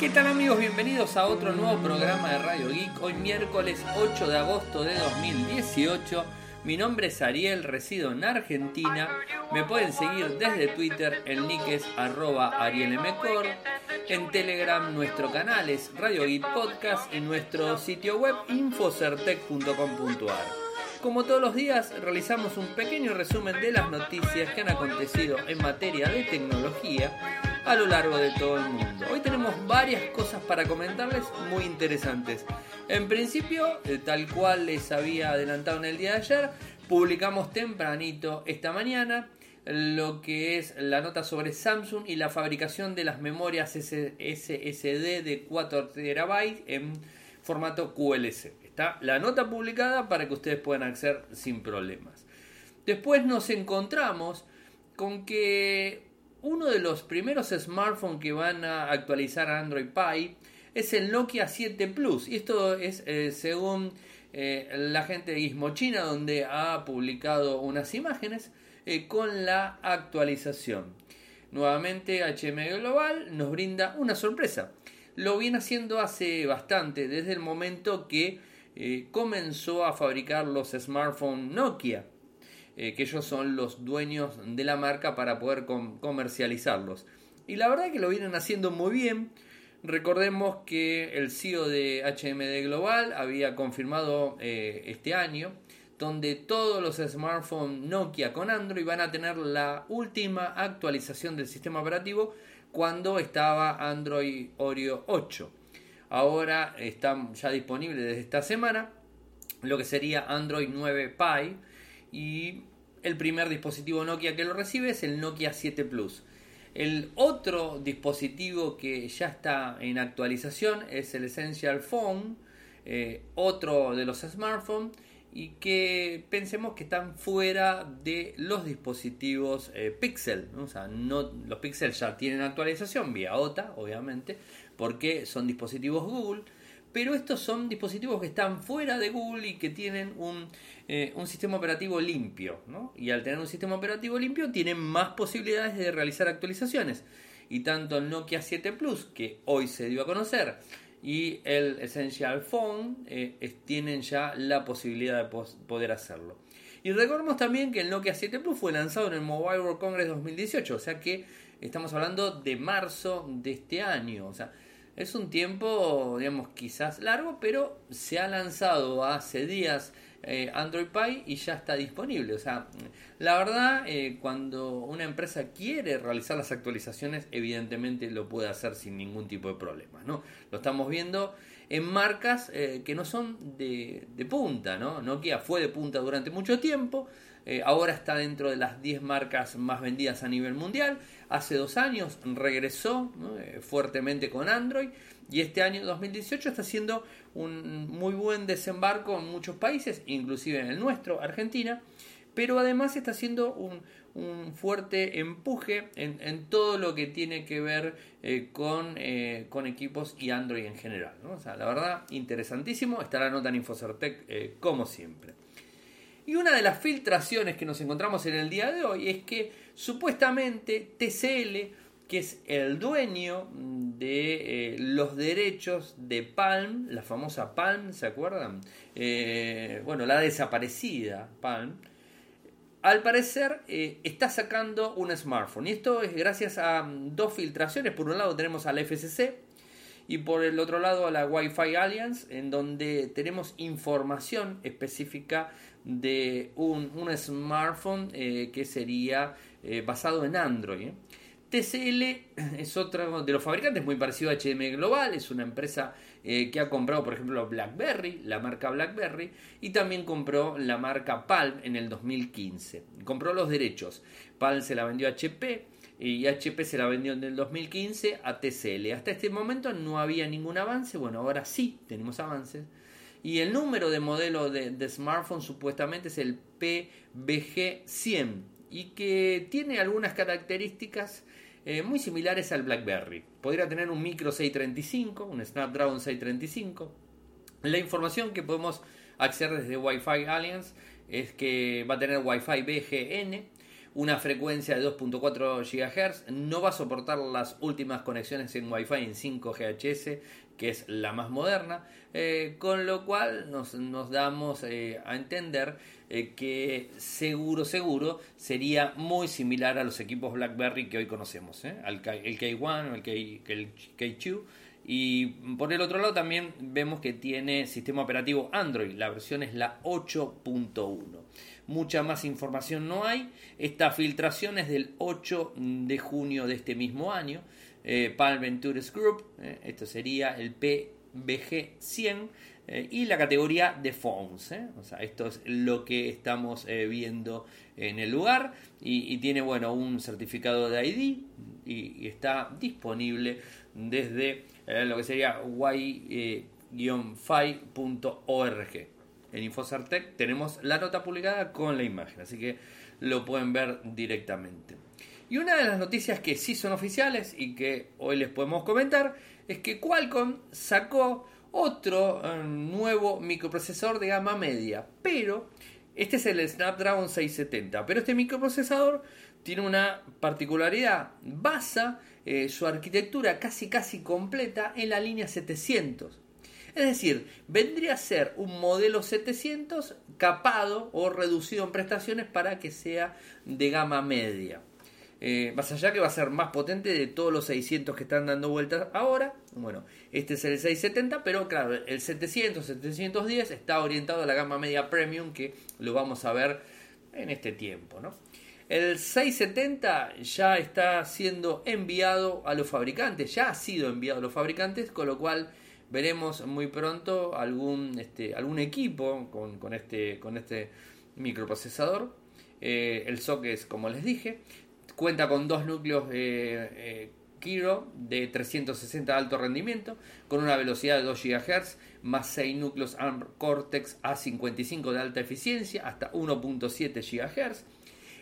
¿Qué tal amigos? Bienvenidos a otro nuevo programa de Radio Geek. Hoy miércoles 8 de agosto de 2018. Mi nombre es Ariel, resido en Argentina. Me pueden seguir desde Twitter, el nick es arroba arielmcor. En Telegram nuestro canal es Radio Geek Podcast y nuestro sitio web infocertec.com.ar. Como todos los días, realizamos un pequeño resumen de las noticias que han acontecido en materia de tecnología a lo largo de todo el mundo. Hoy tenemos varias cosas para comentarles muy interesantes. En principio, eh, tal cual les había adelantado en el día de ayer, publicamos tempranito esta mañana lo que es la nota sobre Samsung y la fabricación de las memorias SSD de 4 TB en formato QLC. Está la nota publicada para que ustedes puedan acceder sin problemas. Después nos encontramos con que uno de los primeros smartphones que van a actualizar a Android Pie es el Nokia 7 Plus. Y esto es eh, según eh, la gente de Gizmo China, donde ha publicado unas imágenes eh, con la actualización. Nuevamente HM Global nos brinda una sorpresa. Lo viene haciendo hace bastante, desde el momento que eh, comenzó a fabricar los smartphones Nokia, eh, que ellos son los dueños de la marca para poder comercializarlos. Y la verdad que lo vienen haciendo muy bien. Recordemos que el CEO de HMD Global había confirmado eh, este año donde todos los smartphones Nokia con Android van a tener la última actualización del sistema operativo cuando estaba Android Oreo 8. Ahora está ya disponible desde esta semana lo que sería Android 9 Pie y el primer dispositivo Nokia que lo recibe es el Nokia 7 Plus. El otro dispositivo que ya está en actualización es el Essential Phone, eh, otro de los smartphones y que pensemos que están fuera de los dispositivos eh, Pixel. O sea, no, los Pixel ya tienen actualización vía OTA, obviamente, porque son dispositivos Google, pero estos son dispositivos que están fuera de Google y que tienen un, eh, sistema operativo limpio, Y al tener un sistema operativo limpio tienen más posibilidades de realizar actualizaciones. Y tanto el Nokia 7 Plus, que hoy se dio a conocer, y el Essential Phone eh, tienen ya la posibilidad de poder hacerlo. Y recordemos también que el Nokia 7 Plus fue lanzado en el Mobile World Congress 2018, o sea que estamos hablando de marzo de este año. O sea, es un tiempo, digamos, quizás largo, pero se ha lanzado hace días eh, Android Pie y ya está disponible. O sea, la verdad, eh, cuando una empresa quiere realizar las actualizaciones, evidentemente lo puede hacer sin ningún tipo de problema. ¿no? Lo estamos viendo en marcas eh, que no son de, de, punta. ¿no? Nokia fue de punta durante mucho tiempo. ahora está dentro de las 10 marcas más vendidas a nivel mundial hace dos años regresó eh, fuertemente con Android y este año 2018 está haciendo un muy buen desembarco en muchos países, inclusive en el nuestro, Argentina, pero además está haciendo un, fuerte empuje en, todo lo que tiene que ver eh, con, eh, con, equipos y Android en general. O sea, la verdad, interesantísimo. Está la nota en Infocertec como siempre. Y una de las filtraciones que nos encontramos en el día de hoy es que supuestamente TCL, que es el dueño de eh, los derechos de Palm, la famosa Palm, ¿se acuerdan? Eh, bueno, la desaparecida Palm, al parecer eh, está sacando un smartphone. Y esto es gracias a mm, dos filtraciones. Por un lado tenemos al FCC y por el otro lado a la Wi-Fi Alliance, en donde tenemos información específica de un, smartphone eh, que sería eh, basado en Android. ¿Eh? TCL es otro de los fabricantes muy parecido a HM Global, es una empresa que ha comprado por ejemplo BlackBerry, la marca BlackBerry, y también compró la marca Palm en el 2015. Compró los derechos. Palm se la vendió a HP y HP se la vendió en el 2015 a TCL. Hasta este momento no había ningún avance, bueno, ahora sí tenemos avances y el número de modelo de, smartphone supuestamente es el PBG100 y que tiene algunas características eh, muy similares al BlackBerry. Podría tener un micro 635, un Snapdragon 635. La información que podemos acceder desde Wi-Fi Alliance es que va a tener Wi-Fi BGN, una frecuencia de 2.4 GHz, no va a soportar las últimas conexiones en Wi-Fi en 5 GHz, que es la más moderna, eh, con lo cual nos, damos eh, a entender eh, que seguro, seguro sería muy similar a los equipos BlackBerry que hoy conocemos, el K1 o el, el K2. Y por el otro lado también vemos que tiene sistema operativo Android, la versión es la 8.1. Mucha más información no hay, esta filtración es del 8 de junio de este mismo año. Palm Ventures Group, esto sería el PBG 100 eh, y la categoría de phones. ¿eh? O sea, esto es lo que estamos eh, viendo en el lugar y, tiene bueno un certificado de ID y, está disponible desde lo que sería y-fi.org. En Infocertec tenemos la nota publicada con la imagen, así que lo pueden ver directamente. Y una de las noticias que sí son oficiales y que hoy les podemos comentar es que Qualcomm sacó otro eh, nuevo microprocesador de gama media, pero este es el Snapdragon 670, pero este microprocesador tiene una particularidad, basa eh, su arquitectura casi casi completa en la línea 700. Es decir, vendría a ser un modelo 700 capado o reducido en prestaciones para que sea de gama media. Eh, más allá que va a ser más potente de todos los 600 que están dando vueltas ahora. Bueno, este es el 670, pero claro, el 700, 710 está orientado a la gama media premium que lo vamos a ver en este tiempo. ¿no? El 670 ya está siendo enviado a los fabricantes, ya ha sido enviado a los fabricantes, con lo cual veremos muy pronto algún, este, algún equipo con, este, con este microprocesador. Eh, el SOC es como les dije. Cuenta con dos núcleos eh, eh, Kiro de 360 de alto rendimiento, con una velocidad de 2 GHz, más 6 núcleos ARM Cortex A55 de alta eficiencia, hasta 1.7 GHz.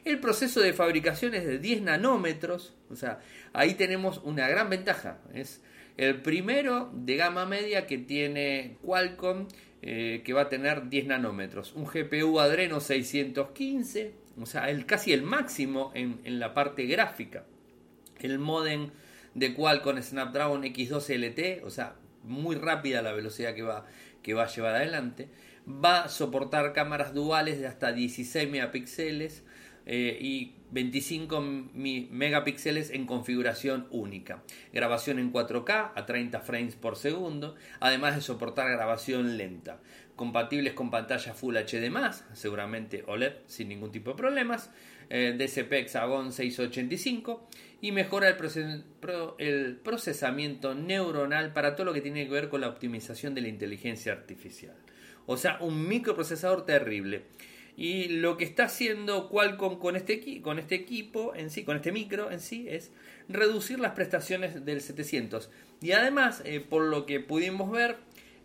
El proceso de fabricación es de 10 nanómetros, o sea, ahí tenemos una gran ventaja. Es el primero de gama media que tiene Qualcomm, eh, que va a tener 10 nanómetros. Un GPU Adreno 615, o sea, el, casi el máximo en, la parte gráfica. El modem de Qualcomm Snapdragon X2 LT, o sea, muy rápida la velocidad que va, que va a llevar adelante. Va a soportar cámaras duales de hasta 16 megapíxeles eh, y 25 megapíxeles en configuración única. Grabación en 4K a 30 frames por segundo, además de soportar grabación lenta compatibles con pantalla Full HD+, seguramente OLED sin ningún tipo de problemas, eh, DCP Hexagon 685 y mejora el, procesamiento neuronal para todo lo que tiene que ver con la optimización de la inteligencia artificial. O sea, un microprocesador terrible. Y lo que está haciendo Qualcomm con este, con este equipo en sí, con este micro en sí, es reducir las prestaciones del 700. Y además, eh, por lo que pudimos ver,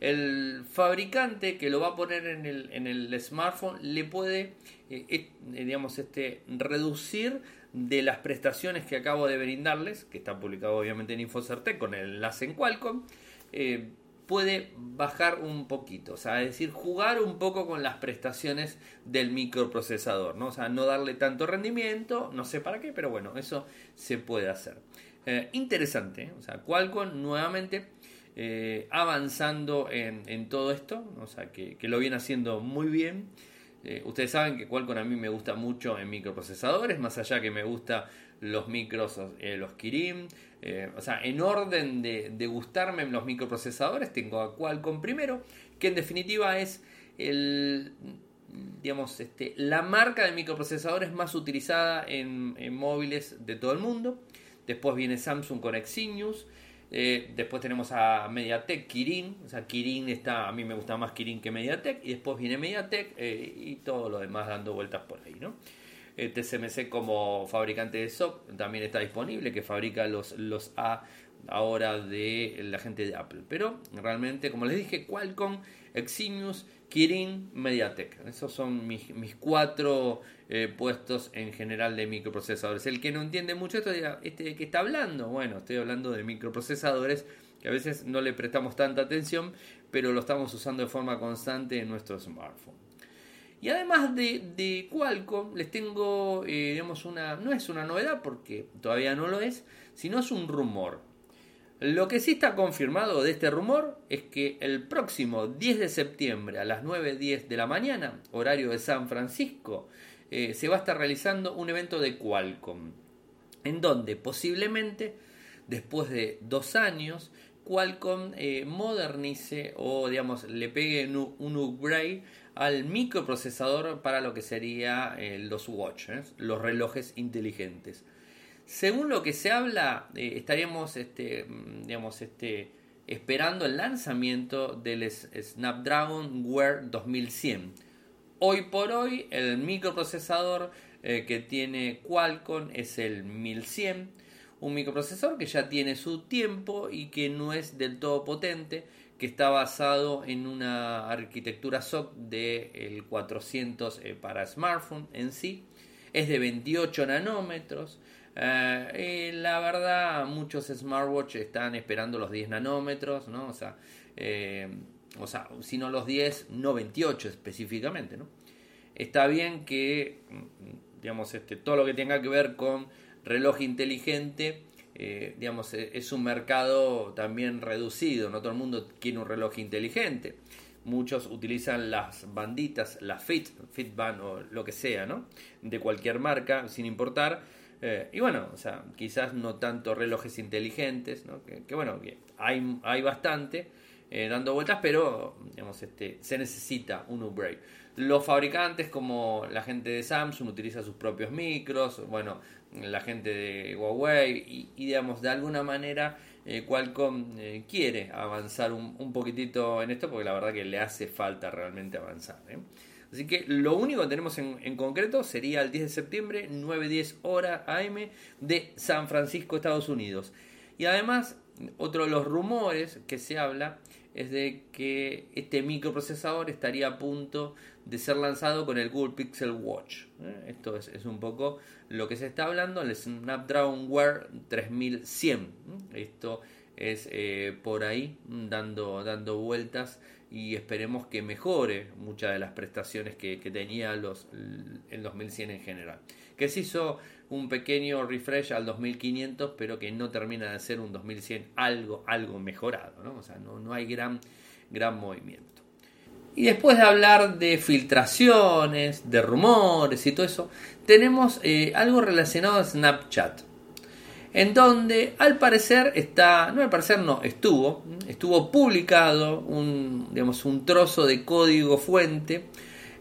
el fabricante que lo va a poner en el, en el smartphone le puede eh, eh, digamos este reducir de las prestaciones que acabo de brindarles que está publicado obviamente en Infocertec con el enlace en Qualcomm eh, puede bajar un poquito, o sea, es decir, jugar un poco con las prestaciones del microprocesador, ¿no? O sea, no darle tanto rendimiento, no sé para qué, pero bueno, eso se puede hacer. interesante, o sea, Qualcomm nuevamente eh, avanzando en, todo esto, o sea, que, lo viene haciendo muy bien. Eh, ustedes saben que Qualcomm a mí me gusta mucho en microprocesadores, más allá que me gusta los micros, eh, los Kirin. o sea, en orden de, gustarme los microprocesadores, tengo a Qualcomm primero, que en definitiva es digamos, este, la marca de microprocesadores más utilizada en, en móviles de todo el mundo. Después viene Samsung con Exynos. Eh, después tenemos a MediaTek, Kirin. O sea, Kirin está, a mí me gusta más Kirin que MediaTek. Y después viene MediaTek eh, y todo lo demás dando vueltas por ahí, ¿no? Eh, TSMC como fabricante de SOC también está disponible, que fabrica los, los A ahora de la gente de Apple. Pero realmente, como les dije, Qualcomm, Exynos, Kirin, Mediatek. Esos son mis, mis cuatro eh, puestos en general de microprocesadores. El que no entiende mucho esto dirá, ¿este de qué está hablando? Bueno, estoy hablando de microprocesadores que a veces no le prestamos tanta atención, pero lo estamos usando de forma constante en nuestro smartphone. Y además de, Qualcomm, les tengo, eh, digamos, una, no es una novedad porque todavía no lo es, sino es un rumor. Lo que sí está confirmado de este rumor es que el próximo 10 de septiembre a las 9.10 de la mañana, horario de San Francisco, eh, se va a estar realizando un evento de Qualcomm, en donde posiblemente, después de dos años, Qualcomm eh, modernice o digamos le pegue un, upgrade al microprocesador para lo que serían eh, los watches, los relojes inteligentes. Según lo que se habla, eh, estaríamos este, mm, digamos, este, esperando el lanzamiento del Snapdragon Wear 2100. Hoy por hoy, el microprocesador que tiene Qualcomm es el 1100 un microprocesor que ya tiene su tiempo y que no es del todo potente, que está basado en una arquitectura SOC del 400 eh, para smartphone en sí, es de 28 nanómetros. Eh, la verdad, muchos smartwatch están esperando los 10 nanómetros, ¿no? O sea, eh, o sea, si no los 10, no 28 específicamente, ¿no? Está bien que, mm, digamos, este, todo lo que tenga que ver con reloj inteligente, eh, digamos, e, es un mercado también reducido, no todo el mundo quiere un reloj inteligente. Muchos utilizan las banditas, la Fit, Fitband o lo que sea, ¿no? De cualquier marca, sin importar. Eh, y bueno, o sea, quizás no tanto relojes inteligentes. Que, bueno, hay, hay bastante eh, dando vueltas, pero digamos, este, se necesita un upgrade. Los fabricantes como la gente de Samsung utiliza sus propios micros, bueno, la gente de Huawei y, digamos de alguna manera eh, Qualcomm eh, quiere avanzar un, poquitito en esto porque la verdad que le hace falta realmente avanzar. Así que lo único que tenemos en, en, concreto sería el 10 de septiembre, 9.10 hora AM de San Francisco, Estados Unidos. Y además, otro de los rumores que se habla es de que este microprocesador estaría a punto de ser lanzado con el Google Pixel Watch. ¿eh? Esto es, un poco lo que se está hablando, el Snapdragon Wear 3100. ¿eh? Esto es eh, por ahí dando, dando vueltas y esperemos que mejore muchas de las prestaciones que, tenía los, el 2100 en general. Que se hizo un pequeño refresh al 2500, pero que no termina de ser un 2100 algo, algo mejorado, ¿no? O sea, no, no hay gran, gran movimiento. Y después de hablar de filtraciones, de rumores y todo eso, tenemos eh, algo relacionado a Snapchat. En donde al parecer está, no al parecer no, estuvo, estuvo publicado un, digamos, un trozo de código fuente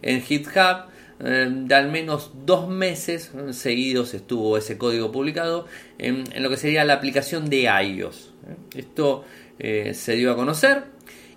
en GitHub eh, de al menos dos meses seguidos estuvo ese código publicado en, lo que sería la aplicación de iOS. Esto eh, se dio a conocer,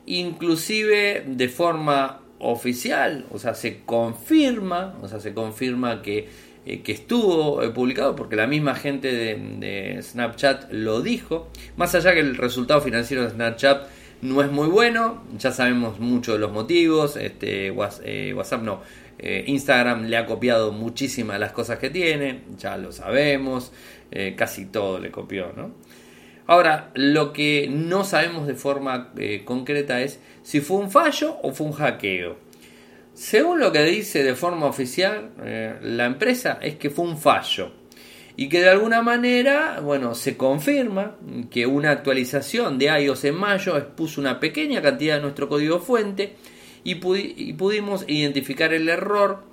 inclusive de forma oficial, o sea, se confirma, o sea, se confirma que, eh, que estuvo publicado porque la misma gente de, Snapchat lo dijo, más allá que el resultado financiero de Snapchat no es muy bueno, ya sabemos mucho de los motivos, este, WhatsApp no, eh, Instagram le ha copiado muchísimas las cosas que tiene, ya lo sabemos, eh, casi todo le copió, ¿no? Ahora, lo que no sabemos de forma eh, concreta es si fue un fallo o fue un hackeo. Según lo que dice de forma oficial la empresa es que fue un fallo y que de alguna manera, bueno, se confirma que una actualización de iOS en mayo expuso una pequeña cantidad de nuestro código fuente y, pudimos identificar el error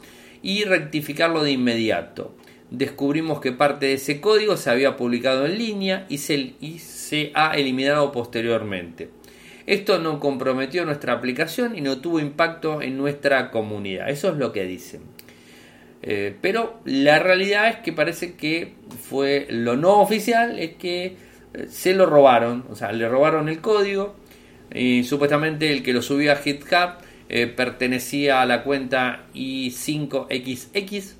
y rectificarlo de inmediato. Descubrimos que parte de ese código se había publicado en línea y se, se ha eliminado posteriormente. Esto no comprometió nuestra aplicación y no tuvo impacto en nuestra comunidad. Eso es lo que dicen. Eh, pero la realidad es que parece que fue lo no oficial, es que eh, se lo robaron, o sea, le robaron el código y supuestamente el que lo subió a GitHub eh, pertenecía a la cuenta I5XX,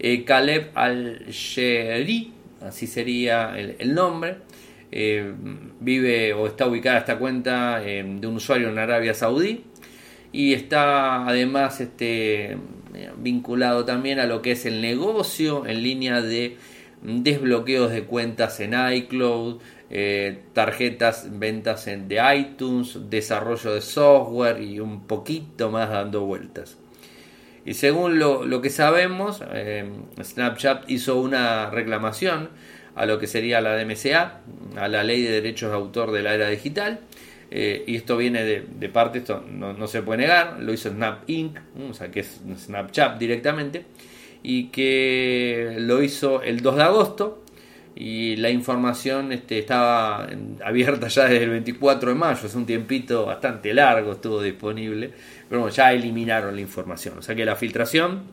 eh, Caleb Al-Sheri, así sería el, nombre. Eh, vive o está ubicada esta cuenta de un usuario en Arabia Saudí y está además este, vinculado también a lo que es el negocio en línea de desbloqueos de cuentas en iCloud, eh, tarjetas, ventas en, de iTunes, desarrollo de software y un poquito más dando vueltas. Y según lo, que sabemos, eh, Snapchat hizo una reclamación a lo que sería la DMCA, a la ley de derechos de autor de la era digital. Eh, y esto viene de, parte, esto no, se puede negar, lo hizo Snap Inc., o sea que es Snapchat directamente, y que lo hizo el 2 de agosto, y la información este, estaba abierta ya desde el 24 de mayo, es un tiempito bastante largo, estuvo disponible, pero bueno, ya eliminaron la información, o sea que la filtración,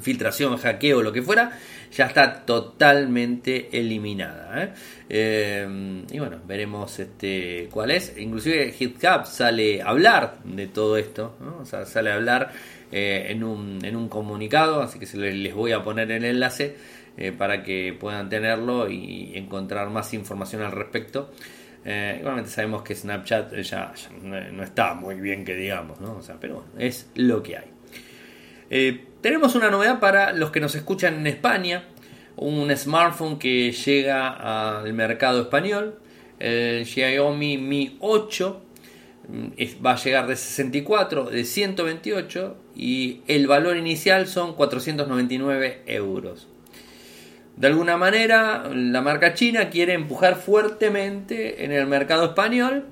filtración, hackeo, lo que fuera, ya está totalmente eliminada. ¿eh? Eh, y bueno, veremos este, cuál es. Inclusive GitHub sale a hablar de todo esto, sale a hablar eh, en, un, en un comunicado, así que les voy a poner el enlace para que puedan tenerlo y encontrar más información al respecto. Igualmente sabemos que Snapchat ya, no, está muy bien que digamos, ¿no? O sea, pero bueno, es lo que hay. Tenemos una novedad para los que nos escuchan en España, un smartphone que llega al mercado español, el Xiaomi Mi 8, mm, va a llegar de 64, de 128 y el valor inicial son 499 euros. De alguna manera, la marca china quiere empujar fuertemente en el mercado español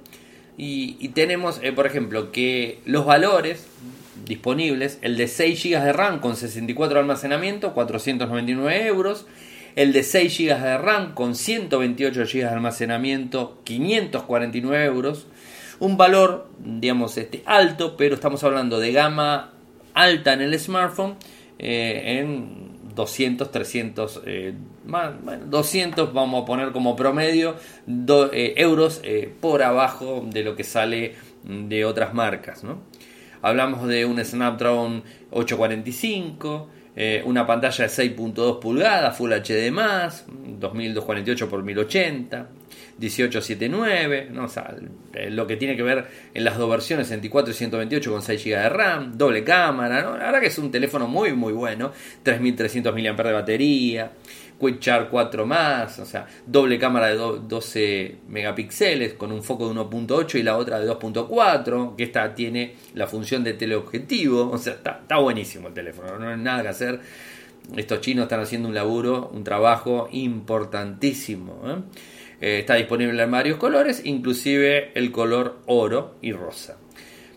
y, tenemos, eh, por ejemplo, que los valores disponibles, el de 6 GB de RAM con 64 de almacenamiento, 499 euros, el de 6 GB de RAM con 128 GB de almacenamiento, 549 euros, un valor, digamos, este, alto, pero estamos hablando de gama alta en el smartphone, eh, en 200, 300, eh, bueno, 200 vamos a poner como promedio eh, euros por abajo de lo que sale de otras marcas. ¿no? Hablamos de un Snapdragon 845, una pantalla de 6.2 pulgadas, Full HD+, 2248 x 1080, 1879, ¿no? Eh, lo que tiene que ver en las dos versiones, 64 y 128 con 6 GB de RAM, doble cámara, ¿no? la verdad que es un teléfono muy muy bueno, 3300 mAh de batería, Quick Charge 4 más, o sea, doble cámara de 12 megapíxeles con un foco de 1.8 y la otra de 2.4, que esta tiene la función de teleobjetivo, o sea, está, está buenísimo el teléfono, no hay nada que hacer. Estos chinos están haciendo un laburo, un trabajo importantísimo. ¿eh? Eh, está disponible en varios colores, inclusive el color oro y rosa.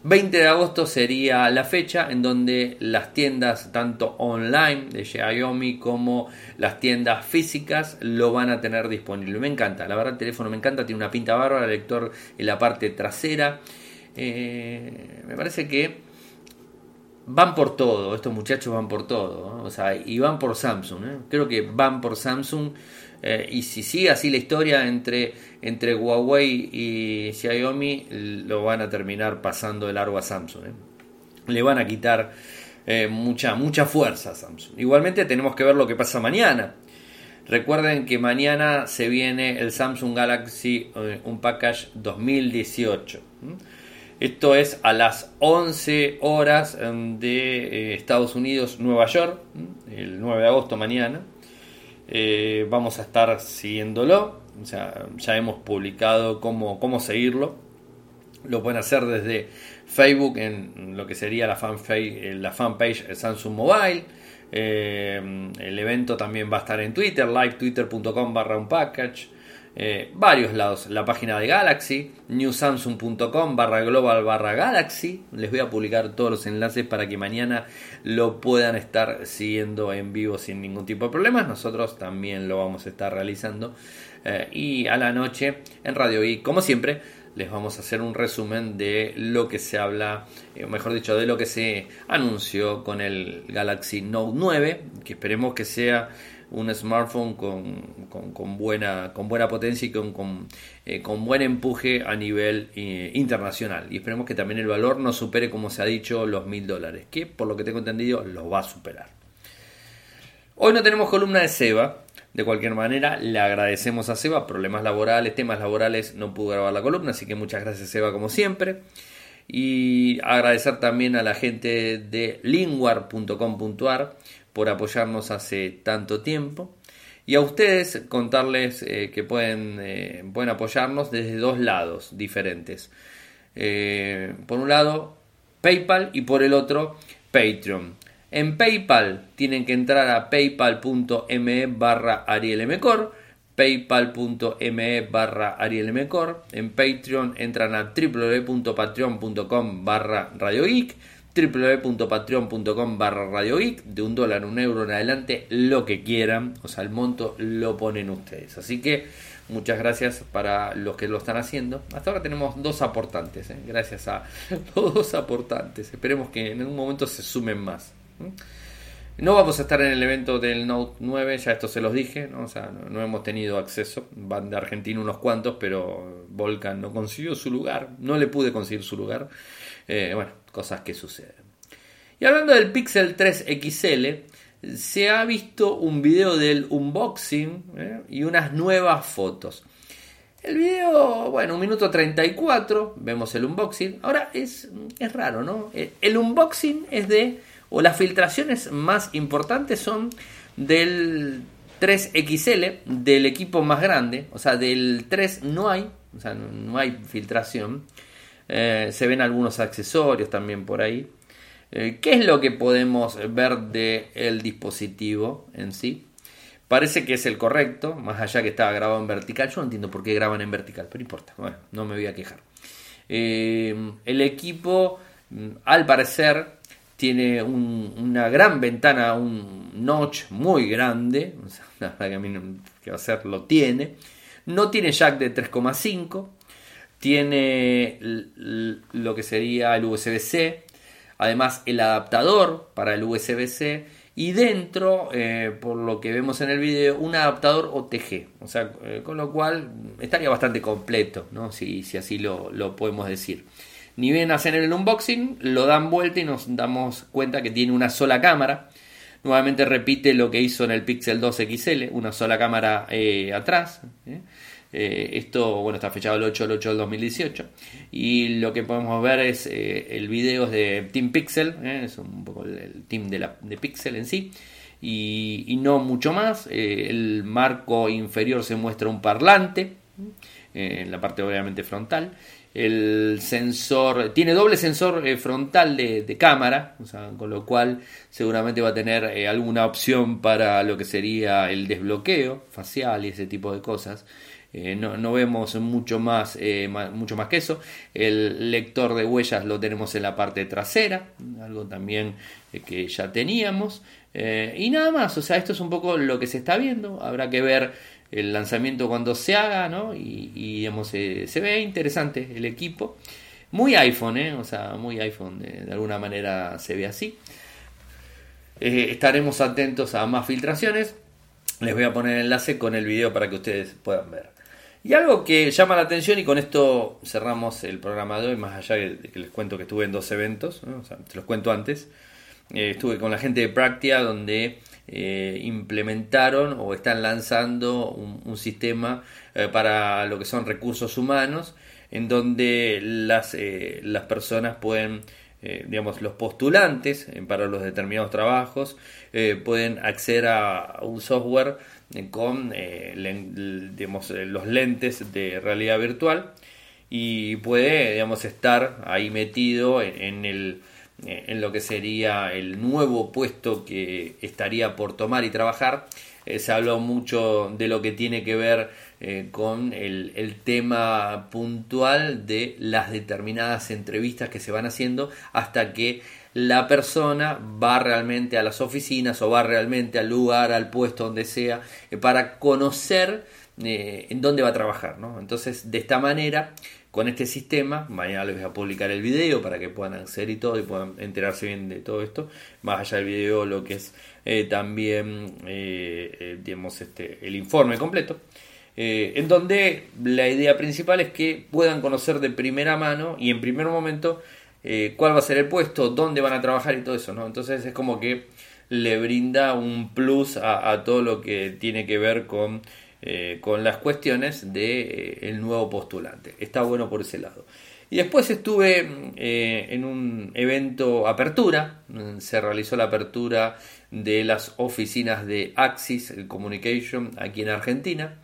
20 de agosto sería la fecha en donde las tiendas tanto online de Xiaomi como las tiendas físicas lo van a tener disponible. Me encanta, la verdad el teléfono me encanta, tiene una pinta bárbara, el lector en la parte trasera. Eh, me parece que van por todo, estos muchachos van por todo, o sea, y van por Samsung. ¿eh? Creo que van por Samsung eh, y si sigue así la historia entre, entre Huawei y Xiaomi, lo van a terminar pasando el largo a Samsung. ¿eh? Le van a quitar eh, mucha, mucha fuerza a Samsung. Igualmente tenemos que ver lo que pasa mañana. Recuerden que mañana se viene el Samsung Galaxy un Package 2018. Esto es a las 11 horas de Estados Unidos, Nueva York, el 9 de agosto mañana. Eh, vamos a estar siguiéndolo. O sea, ya hemos publicado cómo, cómo seguirlo. Lo pueden hacer desde Facebook en lo que sería la fanpage, eh, la fanpage Samsung Mobile. Eh, el evento también va a estar en Twitter, livetwitter.com barra un package. Eh, varios lados. La página de Galaxy, newsamsung.com barra global barra Galaxy. Les voy a publicar todos los enlaces para que mañana lo puedan estar siguiendo en vivo sin ningún tipo de problemas. Nosotros también lo vamos a estar realizando. Eh, y a la noche en Radio y como siempre, les vamos a hacer un resumen de lo que se habla, eh, o mejor dicho, de lo que se anunció con el Galaxy Note 9, que esperemos que sea un smartphone con, buena, con buena potencia y con, con, eh, buen empuje a nivel eh, internacional. Y esperemos que también el valor no supere, como se ha dicho, los mil dólares, que por lo que tengo entendido lo va a superar. Hoy no tenemos columna de Seba. De cualquier manera, le agradecemos a Seba. Problemas laborales, temas laborales, no pudo grabar la columna, así que muchas gracias Seba como siempre. Y agradecer también a la gente de linguar.com.ar por apoyarnos hace tanto tiempo. Y a ustedes contarles eh, que pueden, eh, pueden apoyarnos desde dos lados diferentes. Eh, por un lado, PayPal y por el otro, Patreon. En PayPal tienen que entrar a paypal.me barra arielmcor, paypal.me barra arielmcor. En Patreon entran a www.patreon.com barra radiogeek, www.patreon.com barra de un dólar, un euro en adelante, lo que quieran, o sea, el monto lo ponen ustedes. Así que muchas gracias para los que lo están haciendo. Hasta ahora tenemos dos aportantes, ¿eh? gracias a los dos aportantes. Esperemos que en algún momento se sumen más. No vamos a estar en el evento del Note 9, ya esto se los dije, ¿no? O sea, no, hemos tenido acceso. Van de Argentina unos cuantos, pero Volcan no consiguió su lugar. No le pude conseguir su lugar. Eh, bueno, cosas que suceden. Y hablando del Pixel 3 XL, se ha visto un video del unboxing ¿eh? y unas nuevas fotos. El video, bueno, un minuto 34, vemos el unboxing. Ahora es, es raro, ¿no? El unboxing es de o las filtraciones más importantes son del 3XL, del equipo más grande, o sea, del 3 no hay, o sea, no, hay filtración. Eh, se ven algunos accesorios también por ahí. Eh, ¿Qué es lo que podemos ver del el dispositivo en sí? Parece que es el correcto, más allá que estaba grabado en vertical. Yo no entiendo por qué graban en vertical, pero importa. Bueno, no me voy a quejar. Eh, el equipo, mm, al parecer, tiene una gran ventana, un notch muy grande, la verdad que a mí no, que lo tiene. No tiene jack de 3,5, tiene lo que sería el USB-C, además el adaptador para el USB-C y dentro, eh, por lo que vemos en el video, un adaptador OTG, o sea, eh, con lo cual estaría bastante completo, ¿no? si, si así lo, lo podemos decir. Ni bien hacen el unboxing, lo dan vuelta y nos damos cuenta que tiene una sola cámara. Nuevamente repite lo que hizo en el Pixel 2 XL, una sola cámara eh, atrás. ¿eh? Eh, esto bueno está fechado el 8 del 8 del 2018 y lo que podemos ver es el video de Team Pixel, es un poco el, team de, Pixel en sí. Y no mucho más. el marco inferior se muestra un parlante en la parte obviamente frontal el sensor, tiene doble sensor eh, frontal de, cámara, con lo cual seguramente va a tener eh, alguna opción para lo que sería el desbloqueo facial y ese tipo de cosas. Eh, no, vemos mucho más, mucho más que eso. El lector de huellas lo tenemos en la parte trasera, algo también que ya teníamos. y nada más, o sea, esto es un poco lo que se está viendo. Habrá que ver el lanzamiento cuando se haga, ¿no? Y, digamos, eh, se ve interesante el equipo. Muy iPhone, ¿eh? O sea, muy iPhone, de, alguna manera se ve así. Eh, estaremos atentos a más filtraciones. Les voy a poner el enlace con el video para que ustedes puedan ver. Y algo que llama la atención, y con esto cerramos el programa de hoy, más allá de que les cuento que estuve en dos eventos, o sea, te los cuento antes. Eh, estuve con la gente de Practia, donde eh, implementaron o están lanzando un, sistema eh, para lo que son recursos humanos, en donde las, eh, las personas pueden, digamos, los postulantes para los determinados trabajos, pueden acceder a, un software con los lentes de realidad virtual y puede, digamos, estar ahí metido en el eh, en lo que sería el nuevo puesto que estaría por tomar y trabajar. Eh, se habló mucho de lo que tiene que ver eh, con el, el, tema puntual de las determinadas entrevistas que se van haciendo hasta que la persona va realmente a las oficinas o va realmente al lugar, al puesto donde sea, para conocer en dónde va a trabajar. ¿no? Entonces, de esta manera, con este sistema. Mañana les voy a publicar el video para que puedan acceder y todo y puedan enterarse bien de todo esto. Más allá del video, lo que es eh, también, eh, eh, digamos, este, el informe completo. en donde la idea principal es que puedan conocer de primera mano y en primer momento cuál va a ser el puesto, dónde van a trabajar y todo eso, ¿no? Entonces es como que le brinda un plus a todo lo que tiene que ver con eh, con las cuestiones del de, eh, nuevo postulante. Está bueno por ese lado. Y después estuve eh, en un evento apertura, se realizó la apertura de las oficinas de Axis Communication aquí en Argentina.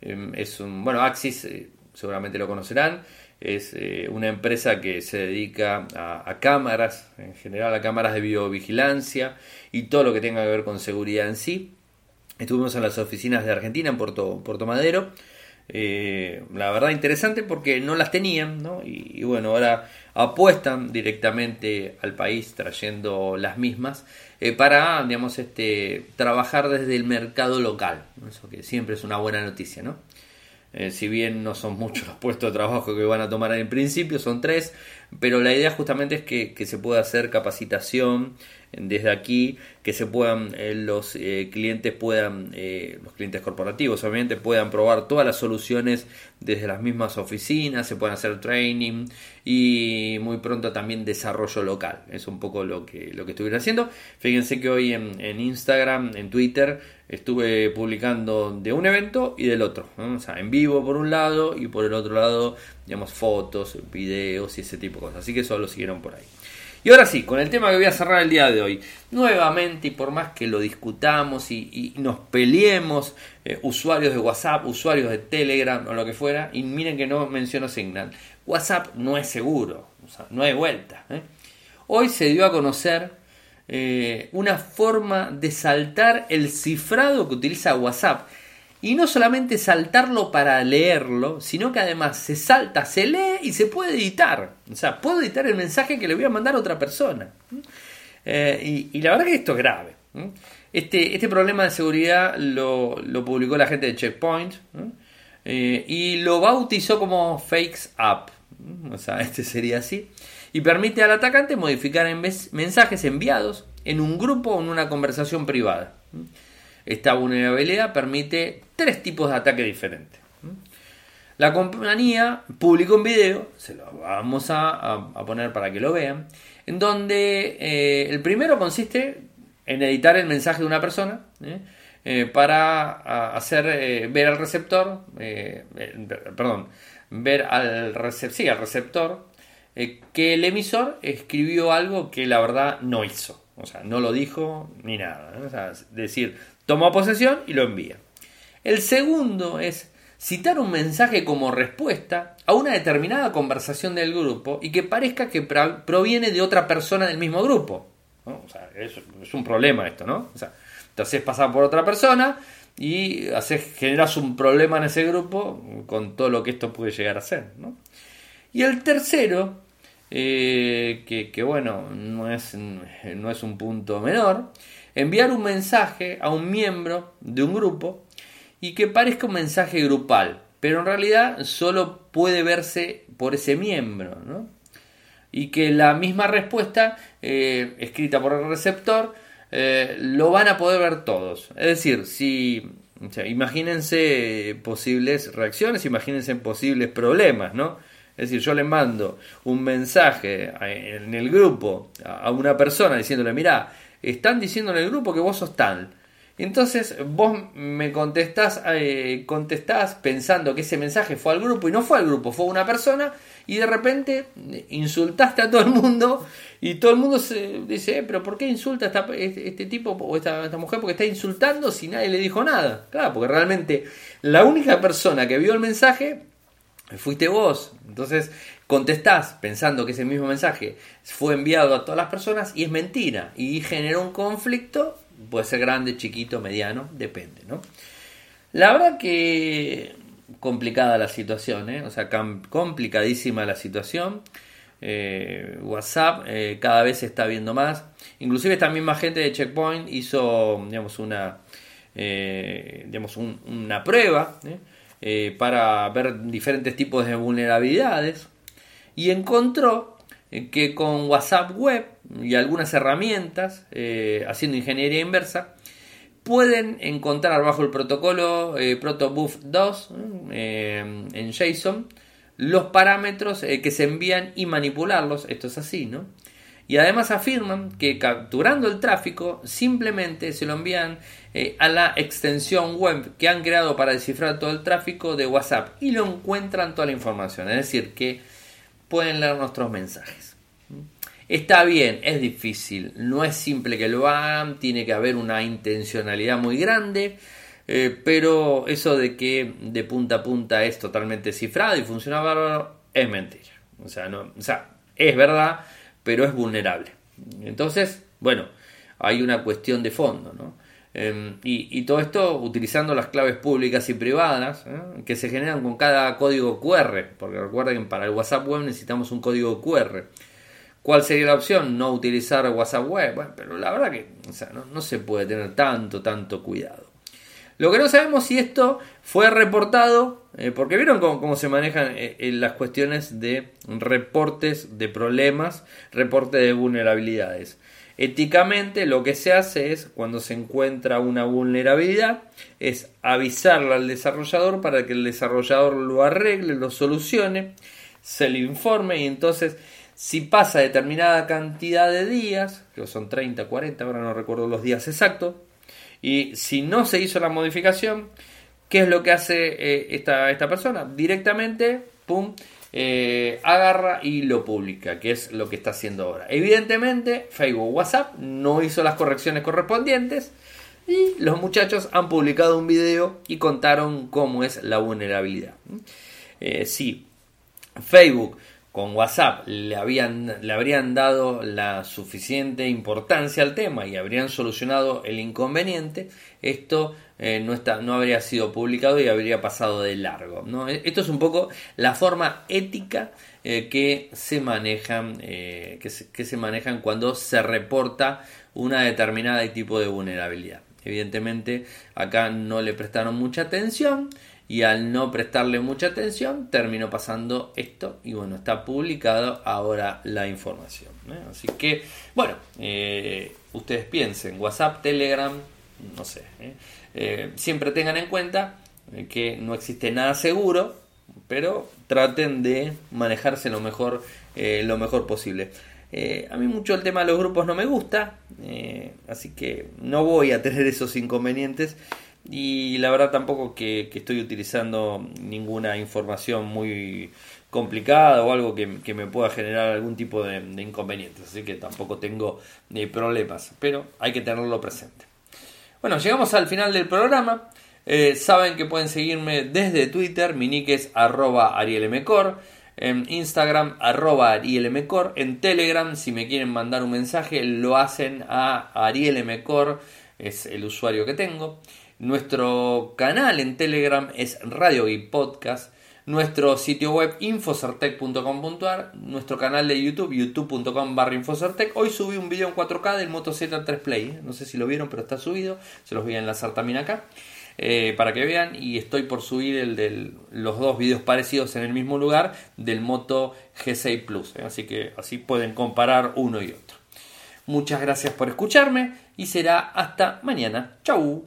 es un, bueno, Axis seguramente lo conocerán. Es una empresa que se dedica a, cámaras, en general a cámaras de videovigilancia y todo lo que tenga que ver con seguridad en sí. Estuvimos en las oficinas de Argentina, en Puerto, Puerto Madero. Eh, la verdad interesante porque no las tenían, ¿no? Y, bueno, ahora apuestan directamente al país trayendo las mismas eh, para, digamos, este, trabajar desde el mercado local. Eso que siempre es una buena noticia, ¿no? Eh, si bien no son muchos los puestos de trabajo que van a tomar en principio, son tres, pero la idea justamente es que, que se pueda hacer capacitación desde aquí, que se puedan eh, los eh, clientes puedan, eh, los clientes corporativos obviamente puedan probar todas las soluciones desde las mismas oficinas, se pueden hacer training y muy pronto también desarrollo local. Es un poco lo que, lo que estuvieron haciendo. Fíjense que hoy en, Instagram, en Twitter, estuve publicando de un evento y del otro. O sea, en vivo por un lado y por el otro lado, digamos, fotos, videos y ese tipo de Así que eso lo siguieron por ahí. Y ahora sí, con el tema que voy a cerrar el día de hoy. Nuevamente, y por más que lo discutamos y, nos peleemos, eh, usuarios de WhatsApp, usuarios de Telegram o lo que fuera, y miren que no menciono Signal, WhatsApp no es seguro, no hay vuelta. ¿eh? Hoy se dio a conocer eh, una forma de saltar el cifrado que utiliza WhatsApp y no solamente saltarlo para leerlo, sino que además se salta, se lee y se puede editar. O sea, puedo editar el mensaje que le voy a mandar a otra persona. Eh, y, la verdad que esto es grave. Este, este problema de seguridad lo, publicó la gente de Checkpoint eh, y lo bautizó como Fakes Up. O sea, este sería así. Y permite al atacante modificar mensajes enviados en un grupo o en una conversación privada. Esta vulnerabilidad permite tres tipos de ataque diferentes. La compañía publicó un video, se lo vamos a, poner para que lo vean, en donde eh, el primero consiste en editar el mensaje de una persona ¿eh? Eh, para hacer ver al receptor, perdón, ver al, receptor que el emisor escribió algo que la verdad no hizo. O sea, no lo dijo ni nada. O sea, decir, Toma posesión y lo envía. El segundo es citar un mensaje como respuesta a una determinada conversación del grupo y que parezca que proviene de otra persona del mismo grupo. O sea, es, un problema esto, ¿no? O sea, te haces pasar por otra persona y haces, generas un problema en ese grupo con todo lo que esto puede llegar a ser. Y el tercero, eh, que, que, bueno, no es, no es un punto menor, enviar un mensaje a un miembro de un grupo y que parezca un mensaje grupal, pero en realidad solo puede verse por ese miembro, ¿no? Y que la misma respuesta eh, escrita por el receptor eh, lo van a poder ver todos. Es decir, si imagínense posibles reacciones, imagínense posibles problemas, ¿no? Es decir, yo le mando un mensaje en el grupo a una persona diciéndole, mira, están diciendo en el grupo que vos sos tal. Entonces vos me contestás, eh, contestás pensando que ese mensaje fue al grupo y no fue al grupo, fue una persona y de repente insultaste a todo el mundo y todo el mundo se dice, eh, pero ¿por qué insulta a este, este, tipo o esta, esta, mujer? Porque está insultando si nadie le dijo nada. Claro, porque realmente la única persona que vio el mensaje fuiste vos. Entonces contestás pensando que ese mismo mensaje fue enviado a todas las personas y es mentira y genera un conflicto, puede ser grande, chiquito, mediano, depende, ¿no? La verdad que complicada la situación, ¿eh? o sea, complicadísima la situación. Eh, WhatsApp eh, cada vez se está viendo más. Inclusive esta misma gente de Checkpoint hizo, digamos, una, digamos, una prueba para ver diferentes tipos de vulnerabilidades y encontró eh, que con WhatsApp Web y algunas herramientas, eh, haciendo ingeniería inversa, pueden encontrar bajo el protocolo eh, Protobuf 2 en JSON los parámetros que se envían y manipularlos. Esto es así, ¿no? Y además afirman que capturando el tráfico simplemente se lo envían a la extensión web que han creado para descifrar todo el tráfico de WhatsApp y lo encuentran toda la información. Es decir, que pueden leer nuestros mensajes. Está bien, es difícil, no es simple que lo hagan, tiene que haber una intencionalidad muy grande, eh, pero eso de que de punta a punta es totalmente cifrado y funciona bárbaro es mentira. O sea, no, o sea, es verdad, pero es vulnerable. Entonces, bueno, hay una cuestión de fondo, ¿no? Em, y, todo esto utilizando las claves públicas y privadas ¿eh? que se generan con cada código QR, porque recuerden que para el WhatsApp web necesitamos un código QR. ¿Cuál sería la opción? No utilizar WhatsApp web. Bueno, pero la verdad que no, se puede tener tanto, tanto cuidado. Lo que no sabemos si esto fue reportado, eh, porque vieron cómo, se manejan eh, las cuestiones de reportes de problemas, reporte de vulnerabilidades. Éticamente lo que se hace es, cuando se encuentra una vulnerabilidad, es avisarle al desarrollador para que el desarrollador lo arregle, lo solucione, se le informe y entonces si pasa determinada cantidad de días, que son 30, 40, ahora no recuerdo los días exactos, y si no se hizo la modificación, ¿qué es lo que hace eh, esta, esta persona? Directamente, pum, eh, agarra y lo publica, que es lo que está haciendo ahora. Evidentemente, Facebook WhatsApp no hizo las correcciones correspondientes y los muchachos han publicado un video y contaron cómo es la vulnerabilidad. Eh, si Facebook con WhatsApp le, habían, le habrían dado la suficiente importancia al tema y habrían solucionado el inconveniente, esto eh, no, está, no habría sido publicado y habría pasado de largo. ¿no? E, esto es un poco la forma ética eh, que, se manejan, eh, que, se, manejan cuando se reporta una determinada tipo de vulnerabilidad. Evidentemente acá no le prestaron mucha atención y al no prestarle mucha atención terminó pasando esto y bueno, está publicado ahora la información. Así que bueno, ustedes piensen, WhatsApp, Telegram, no sé. Eh, siempre tengan en cuenta que no existe nada seguro, pero traten de manejarse lo mejor, lo mejor posible. a mí mucho el tema de los grupos no me gusta, así que no voy a tener esos inconvenientes y la verdad tampoco que, estoy utilizando ninguna información muy complicada o algo que, me pueda generar algún tipo de, inconvenientes, así que tampoco tengo eh, problemas, pero hay que tenerlo presente. Bueno, llegamos al final del programa. Eh, saben que pueden seguirme desde Twitter, mi nick es arroba arielmcor, en Instagram arroba arielmcor, en Telegram si me quieren mandar un mensaje lo hacen a arielmcor, es el usuario que tengo. Nuestro canal en Telegram es Radio y Podcast. Nuestro sitio web infocertec.com.ar. Nuestro canal de YouTube, youtube.com barra. Hoy subí un video en 4K del Moto Z3 Play. No sé si lo vieron, pero está subido. Se los voy a enlazar también acá. Eh, para que vean y estoy por subir el de los dos videos parecidos en el mismo lugar del Moto G6 Plus ¿eh? así que así pueden comparar uno y otro muchas gracias por escucharme y será hasta mañana chau